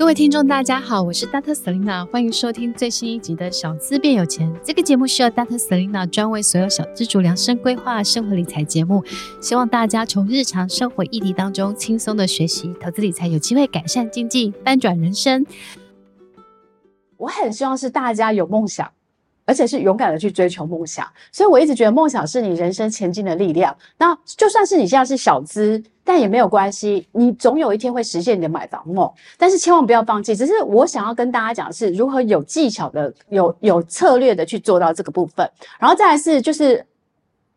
各位听众，大家好，我是 Dr. Selina，欢迎收听最新一集的《小资变有钱》。这个节目是由 Dr. Selina 专为所有小资主量身规划生活理财节目，希望大家从日常生活议题当中轻松的学习投资理财，有机会改善经济，翻转人生。我很希望是大家有梦想，而且是勇敢的去追求梦想。所以我一直觉得梦想是你人生前进的力量。那就算是你现在是小资。但也没有关系，你总有一天会实现你的买房梦。但是千万不要放弃。只是我想要跟大家讲的是，如何有技巧的、有有策略的去做到这个部分。然后再来是就是，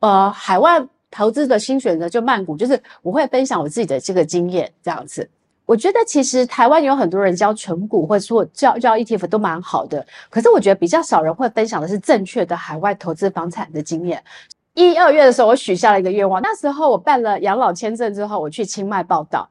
呃，海外投资的新选择就曼谷，就是我会分享我自己的这个经验这样子。我觉得其实台湾有很多人教存股或者说教教 ETF 都蛮好的，可是我觉得比较少人会分享的是正确的海外投资房产的经验。一二月的时候，我许下了一个愿望。那时候我办了养老签证之后，我去清迈报道。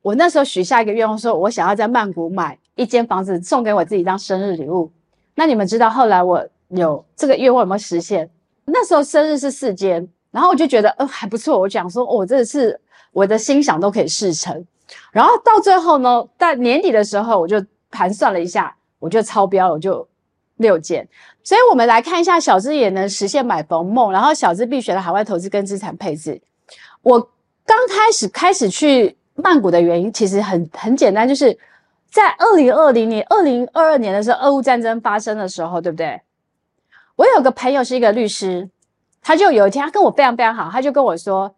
我那时候许下一个愿望，说我想要在曼谷买一间房子送给我自己当生日礼物。那你们知道后来我有这个愿望有没有实现？那时候生日是四间，然后我就觉得呃还不错。我讲说，哦，这个是我的心想都可以事成。然后到最后呢，在年底的时候，我就盘算了一下，我就超标了，我就。六件，所以我们来看一下小资也能实现买房梦，然后小资必学的海外投资跟资产配置。我刚开始开始去曼谷的原因其实很很简单，就是在二零二零年、二零二二年的时候，俄乌战争发生的时候，对不对？我有个朋友是一个律师，他就有一天他跟我非常非常好，他就跟我说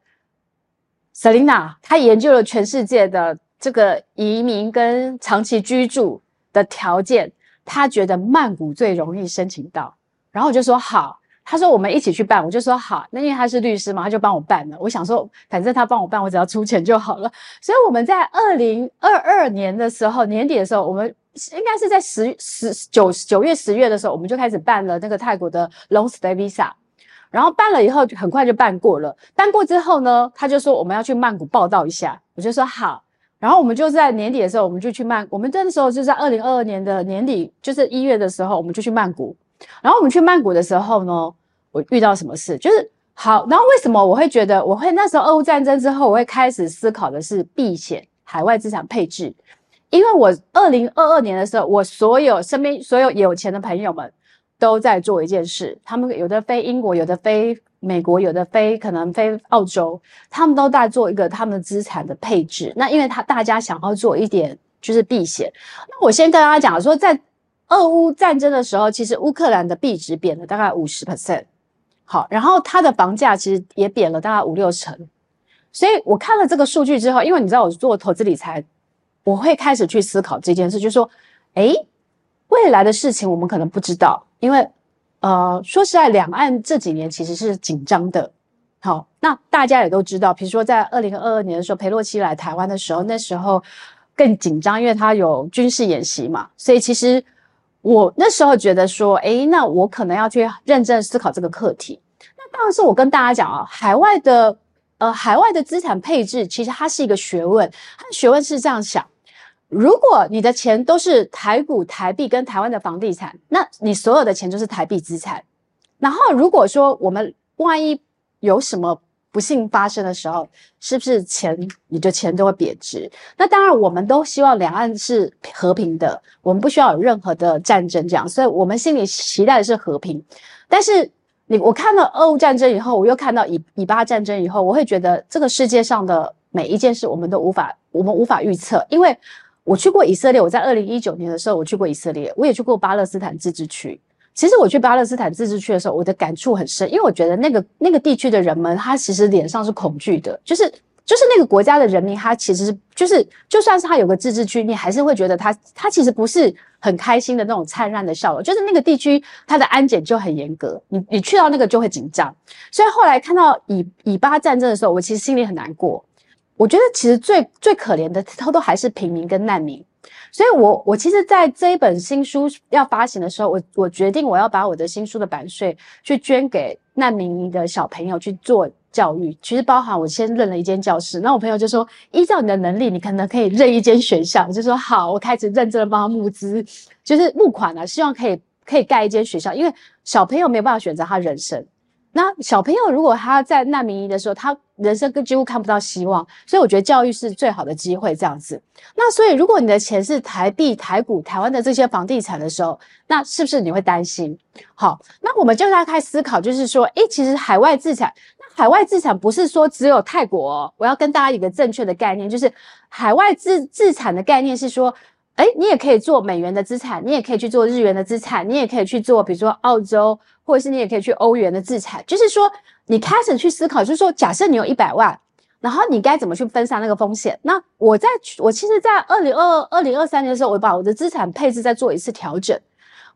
Selina，他研究了全世界的这个移民跟长期居住的条件。”他觉得曼谷最容易申请到，然后我就说好。他说我们一起去办，我就说好。那因为他是律师嘛，他就帮我办了。我想说，反正他帮我办，我只要出钱就好了。所以我们在二零二二年的时候，年底的时候，我们应该是在十十九九月十月的时候，我们就开始办了那个泰国的 Long Stay Visa。然后办了以后，很快就办过了。办过之后呢，他就说我们要去曼谷报道一下，我就说好。然后我们就在年底的时候，我们就去曼。我们那时候就在二零二二年的年底，就是一月的时候，我们就去曼谷。然后我们去曼谷的时候呢，我遇到什么事？就是好。然后为什么我会觉得我会那时候俄乌战争之后，我会开始思考的是避险、海外资产配置？因为我二零二二年的时候，我所有身边所有有钱的朋友们都在做一件事，他们有的飞英国，有的飞。美国有的飞，可能飞澳洲，他们都在做一个他们的资产的配置。那因为他大家想要做一点就是避险。那我先跟大家讲说，在俄乌战争的时候，其实乌克兰的币值贬了大概五十 percent，好，然后它的房价其实也贬了大概五六成。所以我看了这个数据之后，因为你知道我做投资理财，我会开始去思考这件事，就是说，诶，未来的事情我们可能不知道，因为。呃，说实在，两岸这几年其实是紧张的。好，那大家也都知道，比如说在二零二二年的时候，裴洛西来台湾的时候，那时候更紧张，因为他有军事演习嘛。所以其实我那时候觉得说，诶，那我可能要去认真思考这个课题。那当然是我跟大家讲啊，海外的呃，海外的资产配置其实它是一个学问，它的学问是这样想。如果你的钱都是台股、台币跟台湾的房地产，那你所有的钱就是台币资产。然后，如果说我们万一有什么不幸发生的时候，是不是钱你的钱都会贬值？那当然，我们都希望两岸是和平的，我们不需要有任何的战争这样，所以我们心里期待的是和平。但是你我看到俄乌战争以后，我又看到以以巴战争以后，我会觉得这个世界上的每一件事，我们都无法我们无法预测，因为。我去过以色列，我在二零一九年的时候我去过以色列，我也去过巴勒斯坦自治区。其实我去巴勒斯坦自治区的时候，我的感触很深，因为我觉得那个那个地区的人们，他其实脸上是恐惧的，就是就是那个国家的人民，他其实是就是就算是他有个自治区，你还是会觉得他他其实不是很开心的那种灿烂的笑容，就是那个地区他的安检就很严格，你你去到那个就会紧张。所以后来看到以以巴战争的时候，我其实心里很难过。我觉得其实最最可怜的，他都还是平民跟难民，所以我我其实在这一本新书要发行的时候，我我决定我要把我的新书的版税去捐给难民的小朋友去做教育。其实包含我先认了一间教室，那我朋友就说，依照你的能力，你可能可以认一间学校，我就说好，我开始认真的帮他募资，就是募款啊，希望可以可以盖一间学校，因为小朋友没有办法选择他人生。那小朋友如果他在难民营的时候，他人生跟几乎看不到希望，所以我觉得教育是最好的机会，这样子。那所以如果你的钱是台币、台股、台湾的这些房地产的时候，那是不是你会担心？好，那我们就要开思考，就是说，诶，其实海外资产，那海外资产不是说只有泰国，我要跟大家一个正确的概念，就是海外资资产的概念是说。哎，你也可以做美元的资产，你也可以去做日元的资产，你也可以去做，比如说澳洲，或者是你也可以去欧元的资产。就是说，你开始去思考，就是说，假设你有一百万，然后你该怎么去分散那个风险？那我在我其实，在二零二二、二零二三年的时候，我把我的资产配置再做一次调整。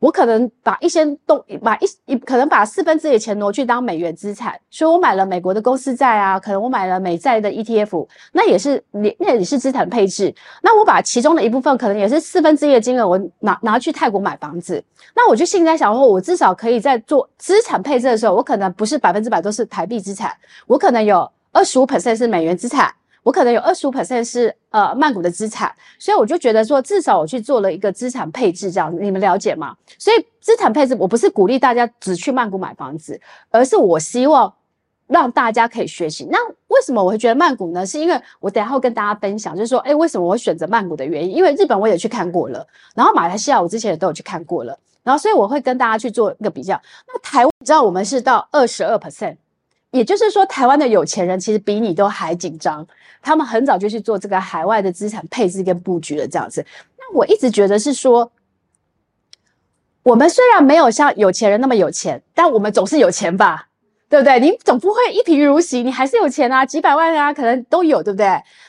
我可能把一些动，把一一可能把四分之一的钱挪去当美元资产，所以我买了美国的公司债啊，可能我买了美债的 ETF，那也是你那也是资产配置。那我把其中的一部分，可能也是四分之一的金额，我拿拿去泰国买房子。那我就现在想说，我至少可以在做资产配置的时候，我可能不是百分之百都是台币资产，我可能有二十五 percent 是美元资产。我可能有二十五 percent 是呃曼谷的资产，所以我就觉得说，至少我去做了一个资产配置，这样你们了解吗？所以资产配置，我不是鼓励大家只去曼谷买房子，而是我希望让大家可以学习。那为什么我会觉得曼谷呢？是因为我等下会跟大家分享，就是说，诶，为什么我会选择曼谷的原因？因为日本我也去看过了，然后马来西亚我之前也都有去看过了，然后所以我会跟大家去做一个比较。那台湾，你知道我们是到二十二 percent。也就是说，台湾的有钱人其实比你都还紧张，他们很早就去做这个海外的资产配置跟布局了，这样子。那我一直觉得是说，我们虽然没有像有钱人那么有钱，但我们总是有钱吧，对不对？你总不会一贫如洗，你还是有钱啊，几百万啊，可能都有，对不对？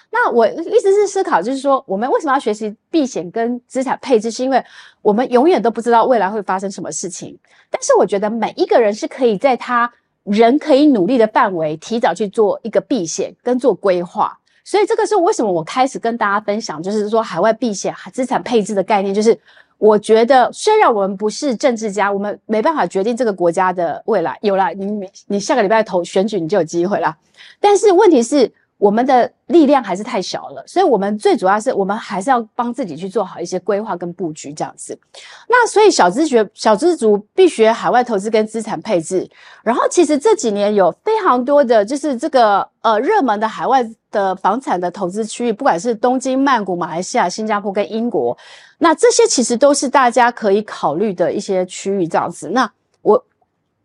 那我意思是思考，就是说，我们为什么要学习避险跟资产配置？是因为我们永远都不知道未来会发生什么事情。但是我觉得每一个人是可以在他。人可以努力的范围，提早去做一个避险跟做规划，所以这个是为什么我开始跟大家分享，就是说海外避险、资产配置的概念。就是我觉得，虽然我们不是政治家，我们没办法决定这个国家的未来，有了你，你下个礼拜投选举，你就有机会了。但是问题是。我们的力量还是太小了，所以我们最主要是我们还是要帮自己去做好一些规划跟布局这样子。那所以小资学小资族必学海外投资跟资产配置。然后其实这几年有非常多的就是这个呃热门的海外的房产的投资区域，不管是东京、曼谷、马来西亚、新加坡跟英国，那这些其实都是大家可以考虑的一些区域这样子。那我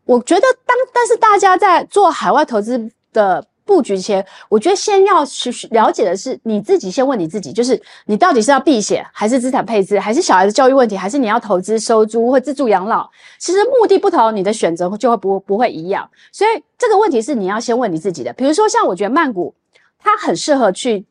我觉得当但是大家在做海外投资的。布局前，我觉得先要去了解的是你自己，先问你自己，就是你到底是要避险，还是资产配置，还是小孩子教育问题，还是你要投资收租或自住养老？其实目的不同，你的选择就会不不会一样。所以这个问题是你要先问你自己的。比如说，像我觉得曼谷，它很适合去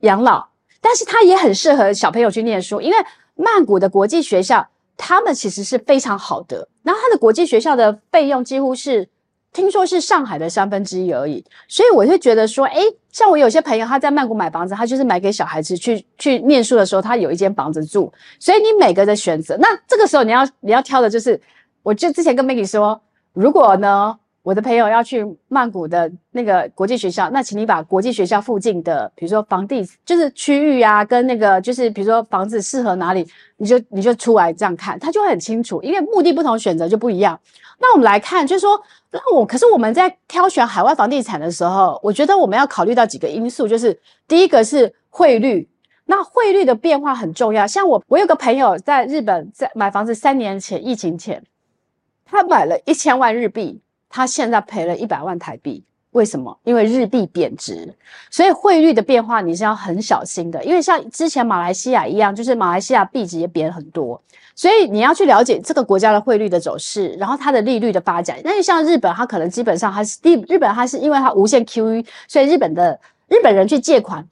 养老，但是它也很适合小朋友去念书，因为曼谷的国际学校，他们其实是非常好的，然后它的国际学校的费用几乎是。听说是上海的三分之一而已，所以我就觉得说，诶，像我有些朋友他在曼谷买房子，他就是买给小孩子去去念书的时候，他有一间房子住。所以你每个的选择，那这个时候你要你要挑的就是，我就之前跟 Maggie 说，如果呢，我的朋友要去曼谷的那个国际学校，那请你把国际学校附近的，比如说房地就是区域啊，跟那个就是比如说房子适合哪里，你就你就出来这样看，他就会很清楚，因为目的不同，选择就不一样。那我们来看，就是说，那我可是我们在挑选海外房地产的时候，我觉得我们要考虑到几个因素，就是第一个是汇率，那汇率的变化很重要。像我，我有个朋友在日本在买房子，三年前疫情前，他买了一千万日币，他现在赔了一百万台币。为什么？因为日币贬值，所以汇率的变化你是要很小心的。因为像之前马来西亚一样，就是马来西亚币值也贬很多。所以你要去了解这个国家的汇率的走势，然后它的利率的发展。那就像日本，它可能基本上它是日日本，它是因为它无限 QE，所以日本的日本人去借款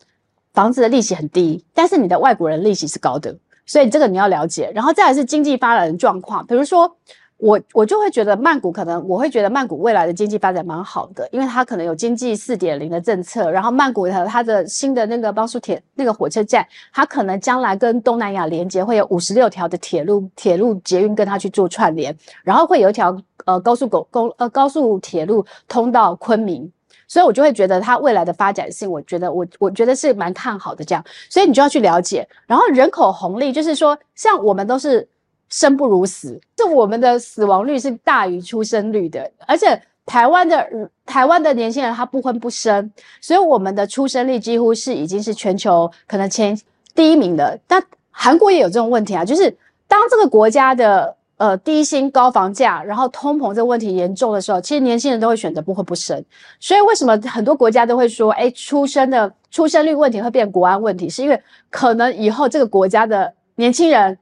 房子的利息很低，但是你的外国人利息是高的，所以这个你要了解。然后再来是经济发展的状况，比如说。我我就会觉得曼谷可能，我会觉得曼谷未来的经济发展蛮好的，因为它可能有经济四点零的政策，然后曼谷的它的新的那个帮苏铁那个火车站，它可能将来跟东南亚连接会有五十六条的铁路铁路捷运跟它去做串联，然后会有一条呃高速公公呃高速铁路通到昆明，所以我就会觉得它未来的发展性，我觉得我我觉得是蛮看好的这样，所以你就要去了解，然后人口红利就是说，像我们都是。生不如死，就我们的死亡率是大于出生率的，而且台湾的台湾的年轻人他不婚不生，所以我们的出生率几乎是已经是全球可能前第一名的。但韩国也有这种问题啊，就是当这个国家的呃低薪高房价，然后通膨这个问题严重的时候，其实年轻人都会选择不婚不生。所以为什么很多国家都会说，哎，出生的出生率问题会变国安问题，是因为可能以后这个国家的年轻人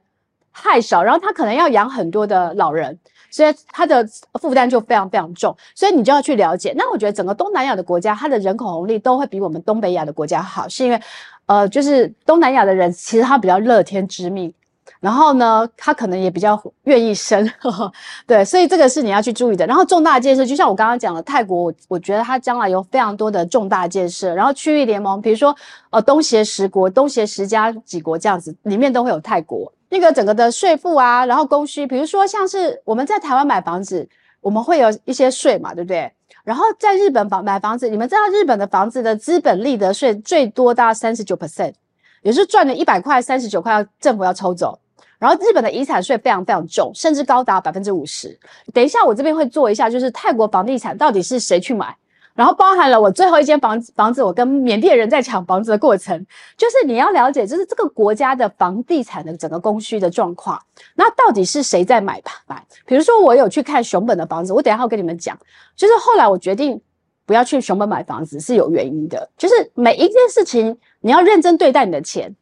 太少，然后他可能要养很多的老人。所以他的负担就非常非常重，所以你就要去了解。那我觉得整个东南亚的国家，它的人口红利都会比我们东北亚的国家好，是因为，呃，就是东南亚的人其实他比较乐天知命，然后呢，他可能也比较愿意生，呵呵，对，所以这个是你要去注意的。然后重大建设，就像我刚刚讲的，泰国，我我觉得它将来有非常多的重大建设，然后区域联盟，比如说呃东协十国、东协十加几国这样子，里面都会有泰国。那个整个的税负啊，然后供需，比如说像是我们在台湾买房子，我们会有一些税嘛，对不对？然后在日本房买房子，你们知道日本的房子的资本利得税最多达三十九 percent，也是赚了一百块，三十九块要政府要抽走。然后日本的遗产税非常非常重，甚至高达百分之五十。等一下我这边会做一下，就是泰国房地产到底是谁去买？然后包含了我最后一间房子，房子我跟缅甸人在抢房子的过程，就是你要了解，就是这个国家的房地产的整个供需的状况。那到底是谁在买吧？买，比如说我有去看熊本的房子，我等一下会跟你们讲。就是后来我决定不要去熊本买房子是有原因的，就是每一件事情你要认真对待你的钱，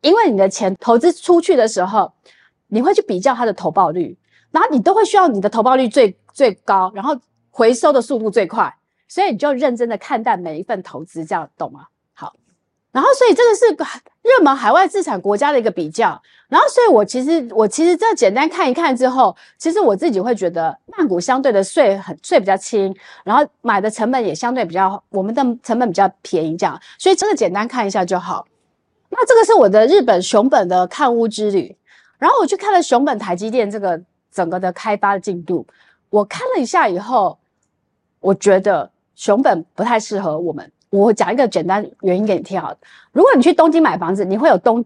因为你的钱投资出去的时候，你会去比较它的投报率，然后你都会需要你的投报率最最高，然后回收的速度最快。所以你就认真的看待每一份投资，这样懂吗？好，然后所以这个是热门海外资产国家的一个比较，然后所以我其实我其实这简单看一看之后，其实我自己会觉得曼谷相对的税很税比较轻，然后买的成本也相对比较我们的成本比较便宜，这样，所以这个简单看一下就好。那这个是我的日本熊本的看屋之旅，然后我去看了熊本台积电这个整个的开发的进度，我看了一下以后，我觉得。熊本不太适合我们。我讲一个简单原因给你听好。如果你去东京买房子，你会有东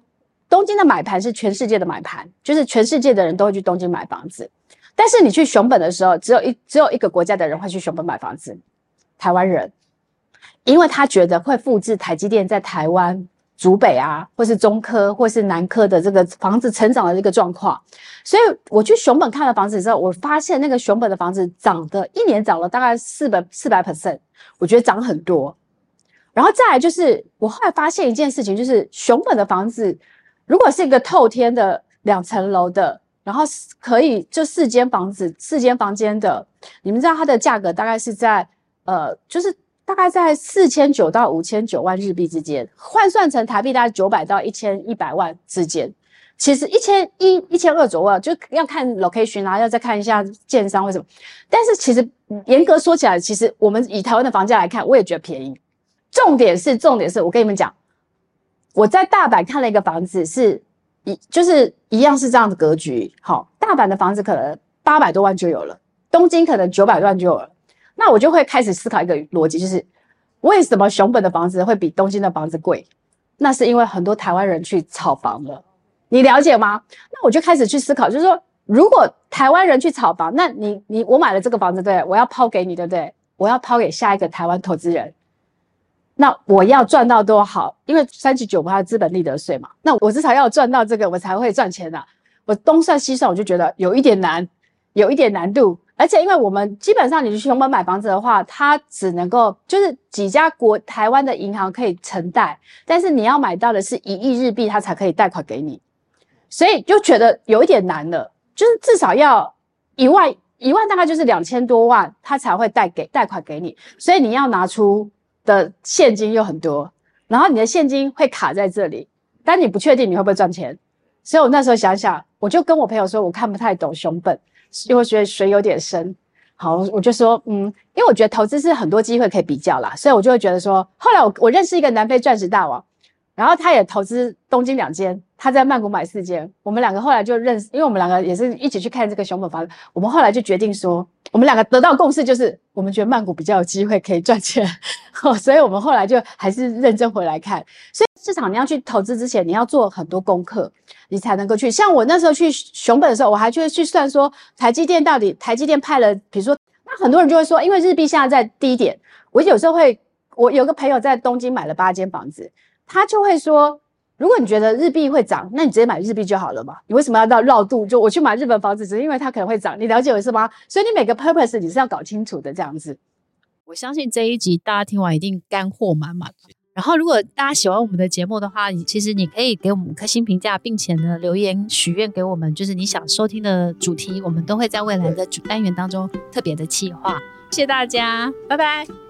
东京的买盘是全世界的买盘，就是全世界的人都会去东京买房子。但是你去熊本的时候，只有一只有一个国家的人会去熊本买房子，台湾人，因为他觉得会复制台积电在台湾。竹北啊，或是中科，或是南科的这个房子成长的这个状况，所以我去熊本看了房子之后，我发现那个熊本的房子涨的一年涨了大概四百四百 percent，我觉得涨很多。然后再来就是，我后来发现一件事情，就是熊本的房子如果是一个透天的两层楼的，然后可以就四间房子四间房间的，你们知道它的价格大概是在呃，就是。大概在四千九到五千九万日币之间，换算成台币大概九百到一千一百万之间。其实一千一、一千二左右就要看 location 啊，要再看一下建商为什么。但是其实严格说起来，其实我们以台湾的房价来看，我也觉得便宜。重点是，重点是我跟你们讲，我在大阪看了一个房子，是一就是一样是这样的格局。好，大阪的房子可能八百多万就有了，东京可能九百万就有了。那我就会开始思考一个逻辑，就是为什么熊本的房子会比东京的房子贵？那是因为很多台湾人去炒房了，你了解吗？那我就开始去思考，就是说，如果台湾人去炒房，那你你我买了这个房子，对，我要抛给你，对不对？我要抛给下一个台湾投资人，那我要赚到多好？因为三十九趴的资本利得税嘛，那我至少要赚到这个，我才会赚钱的。我东算西算，我就觉得有一点难，有一点难度。而且，因为我们基本上你去熊本买房子的话，它只能够就是几家国台湾的银行可以承贷，但是你要买到的是一亿日币，它才可以贷款给你，所以就觉得有一点难了。就是至少要一万，一万大概就是两千多万，它才会贷给贷款给你，所以你要拿出的现金又很多，然后你的现金会卡在这里，但你不确定你会不会赚钱。所以我那时候想想，我就跟我朋友说，我看不太懂熊本。因为觉得水有点深，好，我就说，嗯，因为我觉得投资是很多机会可以比较啦，所以我就会觉得说，后来我我认识一个南非钻石大王，然后他也投资东京两间，他在曼谷买四间，我们两个后来就认识，因为我们两个也是一起去看这个熊本房子，我们后来就决定说，我们两个得到共识就是，我们觉得曼谷比较有机会可以赚钱，所以我们后来就还是认真回来看，所以。市场你要去投资之前，你要做很多功课，你才能够去。像我那时候去熊本的时候，我还去去算说台积电到底台积电派了，比如说，那那很多人就会说，因为日币现在在低点，我有时候会，我有个朋友在东京买了八间房子，他就会说，如果你觉得日币会涨，那你直接买日币就好了嘛，你为什么要绕绕度？就我去买日本房子，只是因为它可能会涨，你了解我意思吗？所以你每个 purpose 你是要搞清楚的，这样子。我相信这一集大家听完一定干货满满。然后，如果大家喜欢我们的节目的话，其实你可以给我们五颗星评价，并且呢留言许愿给我们，就是你想收听的主题，我们都会在未来的主单元当中特别的企划。谢谢大家，拜拜。